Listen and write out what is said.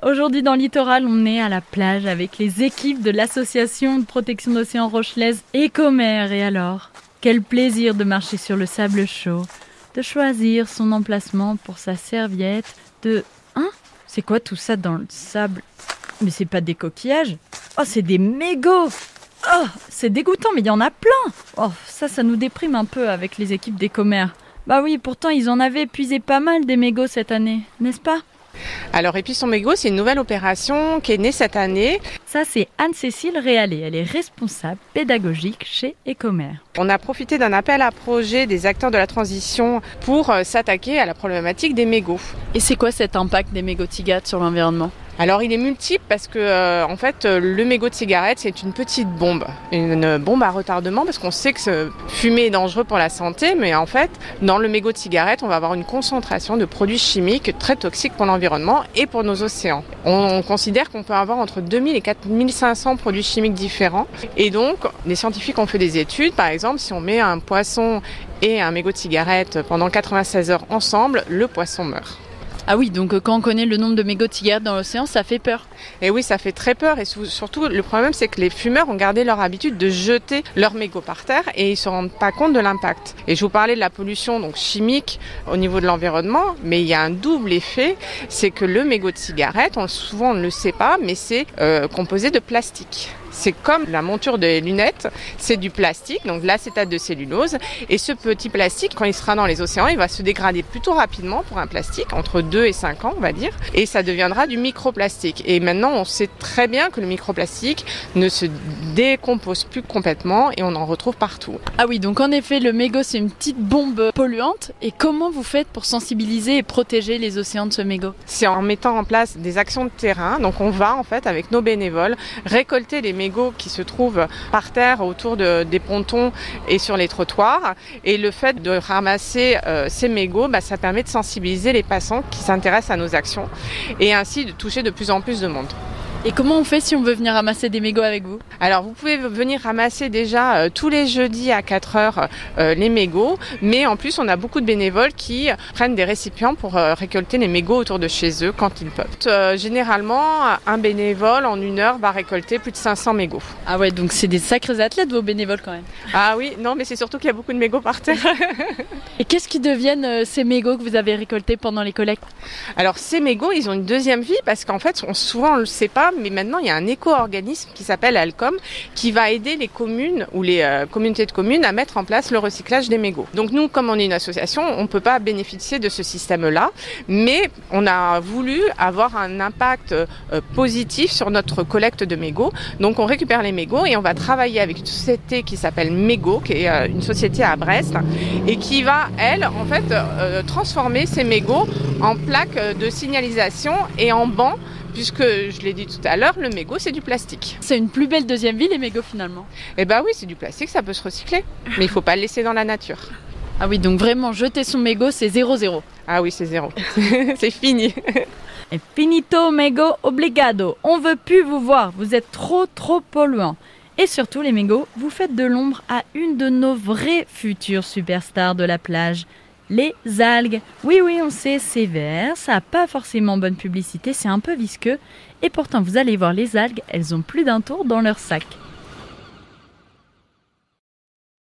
Aujourd'hui dans Littoral, on est à la plage avec les équipes de l'association de protection d'océan Rochelaise Écomer. Et alors, quel plaisir de marcher sur le sable chaud, de choisir son emplacement pour sa serviette, de... Hein? C'est quoi tout ça dans le sable? Mais c'est pas des coquillages. Oh, c'est des mégots. Oh, c'est dégoûtant, mais il y en a plein. Oh, ça, ça nous déprime un peu avec les équipes d'Écomer. Bah oui, pourtant ils en avaient épuisé pas mal des mégots cette année, n'est-ce pas? Alors Épuisson Mégot, c'est une nouvelle opération qui est née cette année. Ça, c'est Anne-Cécile Réalé. Elle est responsable pédagogique chez Ecomer. On a profité d'un appel à projet des acteurs de la transition pour euh, s'attaquer à la problématique des mégots. Et c'est quoi cet impact des mégots tigates sur l'environnement? Alors il est multiple parce que euh, en fait euh, le mégot de cigarette c'est une petite bombe, une bombe à retardement parce qu'on sait que ce fumer est dangereux pour la santé, mais en fait dans le mégot de cigarette on va avoir une concentration de produits chimiques très toxiques pour l'environnement et pour nos océans. On, considère qu'on peut avoir entre 2000 et 4500 produits chimiques différents et donc les scientifiques ont fait des études, par exemple si on met un poisson et un mégot de cigarette pendant 96 heures ensemble, le poisson meurt. Ah oui, donc euh, quand on connaît le nombre de mégots de cigarettes dans l'océan, ça fait peur. Et oui, ça fait très peur. Et surtout, le problème, c'est que les fumeurs ont gardé leur habitude de jeter leurs mégots par terre et ils se rendent pas compte de l'impact. Et je vous parlais de la pollution donc chimique au niveau de l'environnement, mais il y a un double effet, c'est que le mégot de cigarette, on, souvent on ne le sait pas, mais c'est euh, composé de plastique. C'est comme la monture des lunettes, c'est du plastique, donc l'acétate de cellulose. Et ce petit plastique, quand il sera dans les océans, il va se dégrader plutôt rapidement pour un plastique, entre 2 et 5 ans, on va dire. Et ça deviendra du microplastique. Et maintenant, on sait très bien que le microplastique ne se décompose plus complètement et on en retrouve partout. Ah oui, donc en effet, le mégot, c'est une petite bombe polluante. Et comment vous faites pour sensibiliser et protéger les océans de ce mégot? C'est en mettant en place des actions de terrain. Donc on va, en fait, avec nos bénévoles, récolter les mégots qui se trouvent par terre autour des pontons et sur les trottoirs. Et le fait de ramasser euh, ces mégots, bah, ça permet de sensibiliser les passants qui s'intéressent à nos actions et ainsi de toucher de plus en plus de monde. Et comment on fait si on veut venir ramasser des mégots avec vous? Alors vous pouvez venir ramasser déjà euh, tous les jeudis à 4 heures euh, les mégots, mais en plus on a beaucoup de bénévoles qui prennent des récipients pour euh, récolter les mégots autour de chez eux quand ils peuvent. généralement, un bénévole en une heure va récolter plus de 500 mégots. Ah ouais, donc c'est des sacrés athlètes vos bénévoles quand même. Ah oui, non mais c'est surtout qu'il y a beaucoup de mégots par terre. Et qu'est-ce qui deviennent ces mégots que vous avez récoltés pendant les collectes? Alors ces mégots, ils ont une deuxième vie parce qu'en fait, on, souvent on le sait pas, mais maintenant il y a un éco-organisme qui s'appelle Alcom qui va aider les communes ou les euh, communautés de communes à mettre en place le recyclage des mégots. Donc nous, comme on est une association, on ne peut pas bénéficier de ce système-là, mais on a voulu avoir un impact euh, positif sur notre collecte de mégots. Donc on récupère les mégots et on va travailler avec une société qui s'appelle Mégots, qui est euh, une société à Brest, et qui va, elle, en fait, transformer ces mégots en plaques de signalisation et en bancs puisque je l'ai dit tout à l'heure, le mégot c'est du plastique. C'est une plus belle deuxième vie les mégots finalement. Eh bah oui, c'est du plastique, ça peut se recycler, mais il faut pas le laisser dans la nature. Ah oui, donc vraiment jeter son mégot c'est zéro zéro. Ah oui, c'est zéro. c'est fini. Et finito mégot obligado. On veut plus vous voir, vous êtes trop trop polluant. Et surtout les mégots, vous faites de l'ombre à une de nos vraies futures superstars de la plage les algues. Oui, oui, on sait, c'est vert, ça n'a pas forcément bonne publicité, c'est un peu visqueux. Et pourtant, vous allez voir les algues, elles ont plus d'un tour dans leur sac.